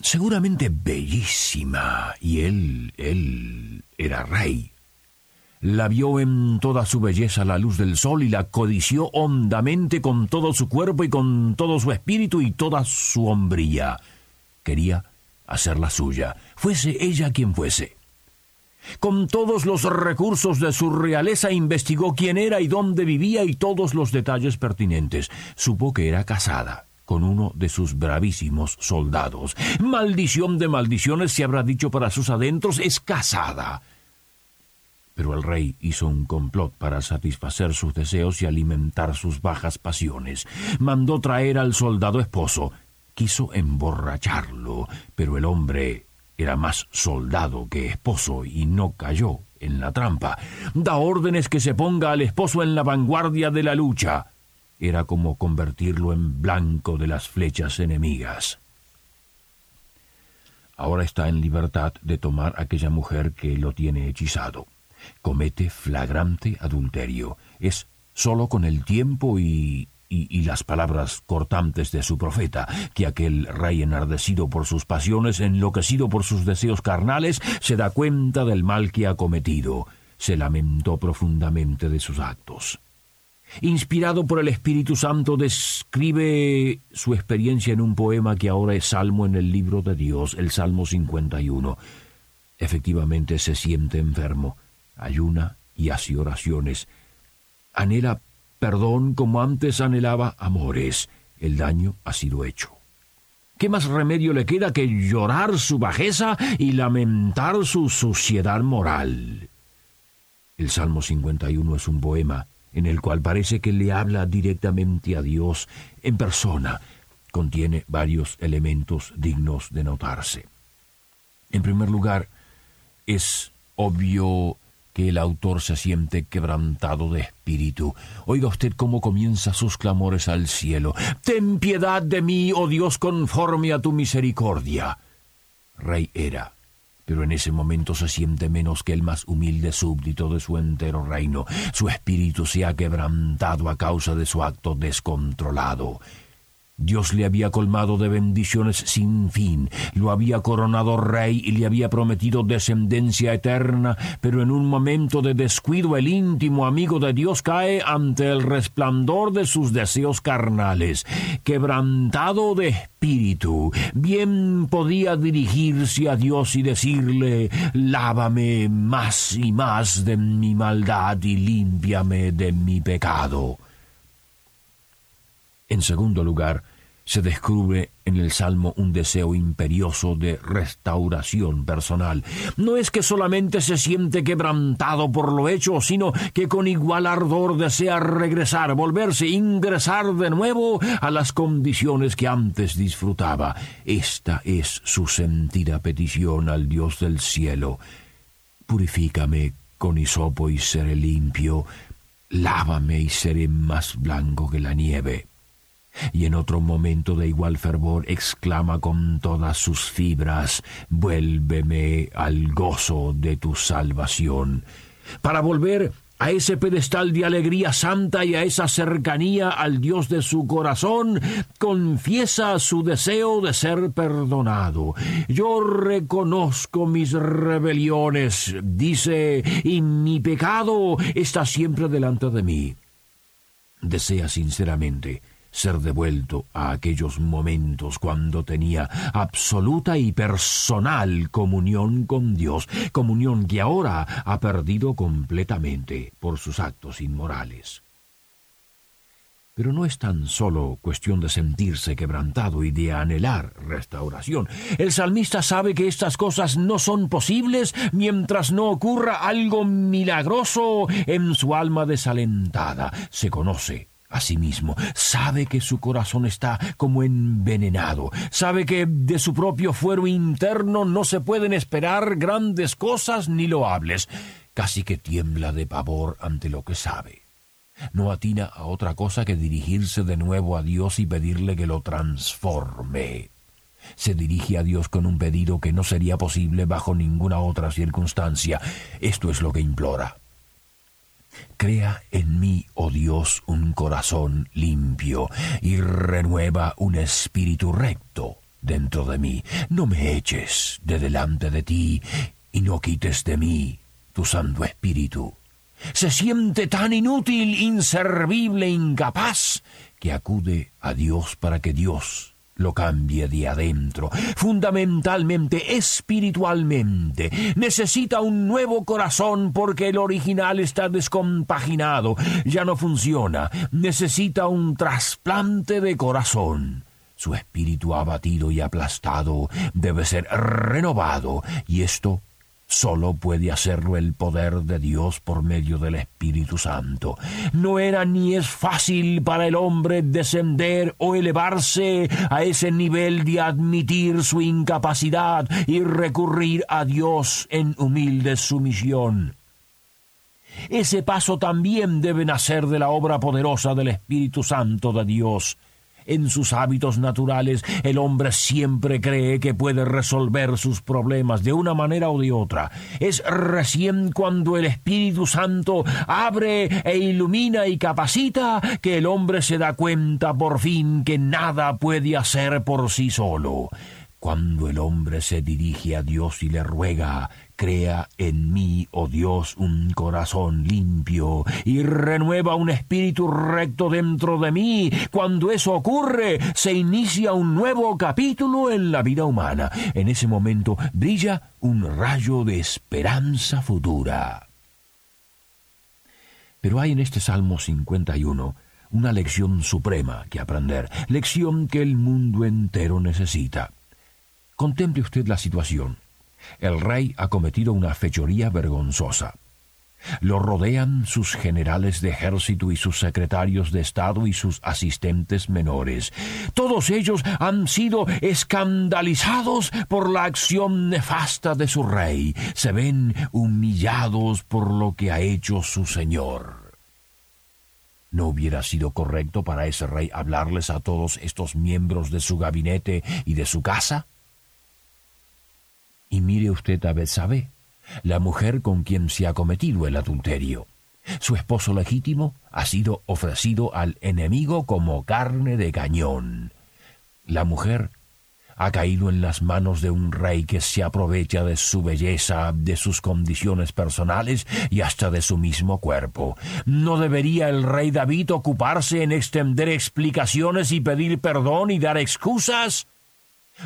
seguramente bellísima, y él, él era rey. La vio en toda su belleza la luz del sol y la codició hondamente con todo su cuerpo y con todo su espíritu y toda su hombría. Quería hacerla suya, fuese ella quien fuese. Con todos los recursos de su realeza investigó quién era y dónde vivía y todos los detalles pertinentes. Supo que era casada con uno de sus bravísimos soldados. Maldición de maldiciones se habrá dicho para sus adentros, es casada. Pero el rey hizo un complot para satisfacer sus deseos y alimentar sus bajas pasiones. Mandó traer al soldado esposo. Quiso emborracharlo, pero el hombre era más soldado que esposo y no cayó en la trampa. Da órdenes que se ponga al esposo en la vanguardia de la lucha era como convertirlo en blanco de las flechas enemigas. Ahora está en libertad de tomar aquella mujer que lo tiene hechizado. Comete flagrante adulterio. Es solo con el tiempo y, y, las palabras cortantes de su profeta, que aquel rey enardecido por sus pasiones, enloquecido por sus deseos carnales, se da cuenta del mal que ha cometido, se lamentó profundamente de sus actos. Inspirado por el Espíritu Santo, describe su experiencia en un poema que ahora es salmo en el libro de Dios, el Salmo 51. Efectivamente se siente enfermo, ayuna y hace oraciones. Anhela perdón como antes anhelaba amores. El daño ha sido hecho. ¿Qué más remedio le queda que llorar su bajeza y lamentar su suciedad moral? El Salmo 51 es un poema en el cual parece que le habla directamente a Dios en persona, contiene varios elementos dignos de notarse. En primer lugar, es obvio que el autor se siente quebrantado de espíritu. Oiga usted cómo comienza sus clamores al cielo. Ten piedad de mí, oh Dios, conforme a tu misericordia. Rey era pero en ese momento se siente menos que el más humilde súbdito de su entero reino. Su espíritu se ha quebrantado a causa de su acto descontrolado. Dios le había colmado de bendiciones sin fin, lo había coronado rey y le había prometido descendencia eterna, pero en un momento de descuido el íntimo amigo de Dios cae ante el resplandor de sus deseos carnales. Quebrantado de espíritu, bien podía dirigirse a Dios y decirle, lávame más y más de mi maldad y límpiame de mi pecado. En segundo lugar, se descubre en el Salmo un deseo imperioso de restauración personal. No es que solamente se siente quebrantado por lo hecho, sino que con igual ardor desea regresar, volverse, ingresar de nuevo a las condiciones que antes disfrutaba. Esta es su sentida petición al Dios del cielo. Purifícame con hisopo y seré limpio, lávame y seré más blanco que la nieve y en otro momento de igual fervor exclama con todas sus fibras, vuélveme al gozo de tu salvación, para volver a ese pedestal de alegría santa y a esa cercanía al Dios de su corazón, confiesa su deseo de ser perdonado. Yo reconozco mis rebeliones, dice, y mi pecado está siempre delante de mí. Desea sinceramente ser devuelto a aquellos momentos cuando tenía absoluta y personal comunión con Dios, comunión que ahora ha perdido completamente por sus actos inmorales. Pero no es tan solo cuestión de sentirse quebrantado y de anhelar restauración. El salmista sabe que estas cosas no son posibles mientras no ocurra algo milagroso en su alma desalentada. Se conoce Asimismo, sabe que su corazón está como envenenado, sabe que de su propio fuero interno no se pueden esperar grandes cosas ni loables, casi que tiembla de pavor ante lo que sabe. No atina a otra cosa que dirigirse de nuevo a Dios y pedirle que lo transforme. Se dirige a Dios con un pedido que no sería posible bajo ninguna otra circunstancia. Esto es lo que implora. Crea en mí, oh Dios, un corazón limpio y renueva un espíritu recto dentro de mí. No me eches de delante de ti y no quites de mí tu santo espíritu. Se siente tan inútil, inservible, incapaz, que acude a Dios para que Dios lo cambie de adentro, fundamentalmente, espiritualmente. Necesita un nuevo corazón porque el original está descompaginado, ya no funciona. Necesita un trasplante de corazón. Su espíritu abatido y aplastado debe ser renovado y esto Solo puede hacerlo el poder de Dios por medio del Espíritu Santo. No era ni es fácil para el hombre descender o elevarse a ese nivel de admitir su incapacidad y recurrir a Dios en humilde sumisión. Ese paso también debe nacer de la obra poderosa del Espíritu Santo de Dios en sus hábitos naturales, el hombre siempre cree que puede resolver sus problemas de una manera o de otra. Es recién cuando el Espíritu Santo abre e ilumina y capacita que el hombre se da cuenta por fin que nada puede hacer por sí solo. Cuando el hombre se dirige a Dios y le ruega Crea en mí, oh Dios, un corazón limpio y renueva un espíritu recto dentro de mí. Cuando eso ocurre, se inicia un nuevo capítulo en la vida humana. En ese momento brilla un rayo de esperanza futura. Pero hay en este Salmo 51 una lección suprema que aprender, lección que el mundo entero necesita. Contemple usted la situación. El rey ha cometido una fechoría vergonzosa. Lo rodean sus generales de ejército y sus secretarios de Estado y sus asistentes menores. Todos ellos han sido escandalizados por la acción nefasta de su rey. Se ven humillados por lo que ha hecho su señor. ¿No hubiera sido correcto para ese rey hablarles a todos estos miembros de su gabinete y de su casa? Mire usted a la mujer con quien se ha cometido el adulterio. Su esposo legítimo ha sido ofrecido al enemigo como carne de cañón. La mujer ha caído en las manos de un rey que se aprovecha de su belleza, de sus condiciones personales y hasta de su mismo cuerpo. ¿No debería el rey David ocuparse en extender explicaciones y pedir perdón y dar excusas?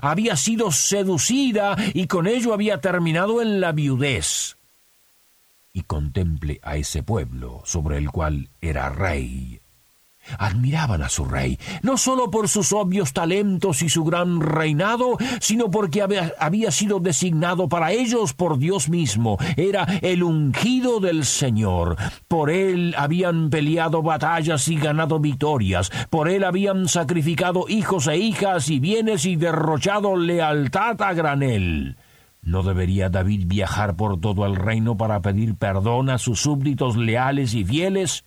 Había sido seducida y con ello había terminado en la viudez. Y contemple a ese pueblo sobre el cual era rey admiraban a su rey, no sólo por sus obvios talentos y su gran reinado, sino porque había, sido designado para ellos por Dios mismo. Era el ungido del Señor. Por él habían peleado batallas y ganado victorias. Por él habían sacrificado hijos e hijas y bienes y derrochado lealtad a granel. ¿No debería David viajar por todo el reino para pedir perdón a sus súbditos leales y fieles?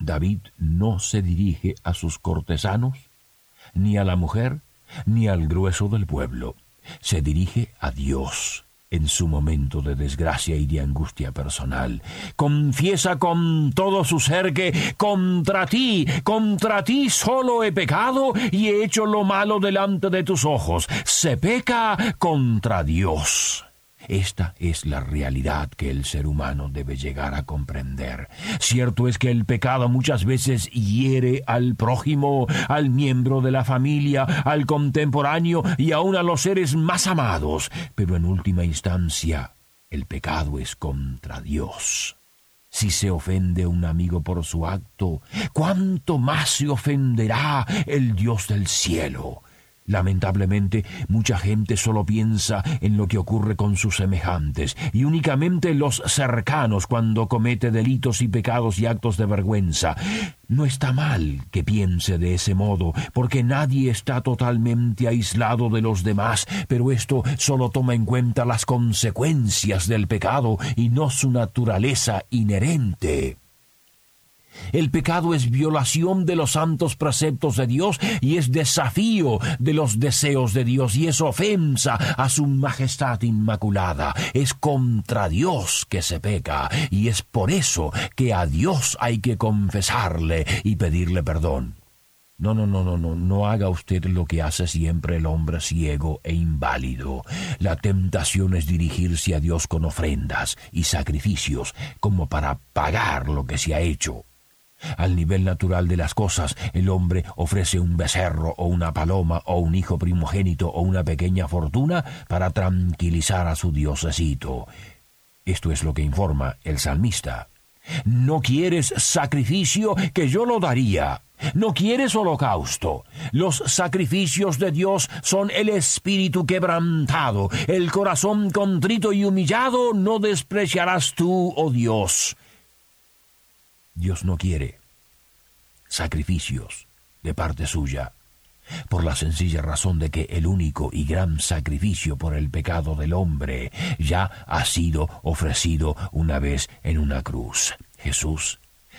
David no se dirige a sus cortesanos, ni a la mujer, ni al grueso del pueblo. Se dirige a Dios en su momento de desgracia y de angustia personal. Confiesa con todo su ser que contra ti, contra ti solo he pecado y he hecho lo malo delante de tus ojos. Se peca contra Dios. Esta es la realidad que el ser humano debe llegar a comprender. Cierto es que el pecado muchas veces hiere al prójimo, al miembro de la familia, al contemporáneo y aun a los seres más amados, pero en última instancia el pecado es contra Dios. Si se ofende un amigo por su acto, ¿cuánto más se ofenderá el Dios del cielo? Lamentablemente, mucha gente solo piensa en lo que ocurre con sus semejantes y únicamente los cercanos cuando comete delitos y pecados y actos de vergüenza. No está mal que piense de ese modo, porque nadie está totalmente aislado de los demás, pero esto solo toma en cuenta las consecuencias del pecado y no su naturaleza inherente. El pecado es violación de los santos preceptos de Dios y es desafío de los deseos de Dios y es ofensa a su majestad inmaculada. Es contra Dios que se peca y es por eso que a Dios hay que confesarle y pedirle perdón. No, no, no, no, no, no haga usted lo que hace siempre el hombre ciego e inválido. La tentación es dirigirse a Dios con ofrendas y sacrificios como para pagar lo que se ha hecho. Al nivel natural de las cosas, el hombre ofrece un becerro o una paloma o un hijo primogénito o una pequeña fortuna para tranquilizar a su diosecito. Esto es lo que informa el salmista. No quieres sacrificio que yo lo daría. No quieres holocausto. Los sacrificios de Dios son el espíritu quebrantado, el corazón contrito y humillado no despreciarás tú, oh Dios. Dios no quiere sacrificios de parte suya, por la sencilla razón de que el único y gran sacrificio por el pecado del hombre ya ha sido ofrecido una vez en una cruz. Jesús,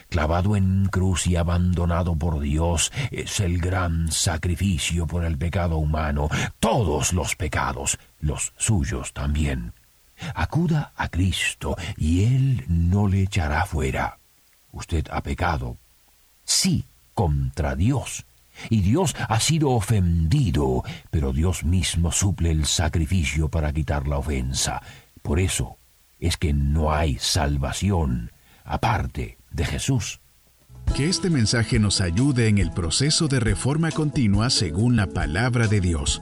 clavado en cruz y abandonado por Dios, es el gran sacrificio por el pecado humano, todos los pecados, los suyos también. Acuda a Cristo y Él no le echará fuera. Usted ha pecado, sí, contra Dios, y Dios ha sido ofendido, pero Dios mismo suple el sacrificio para quitar la ofensa. Por eso es que no hay salvación aparte de Jesús. Que este mensaje nos ayude en el proceso de reforma continua según la palabra de Dios.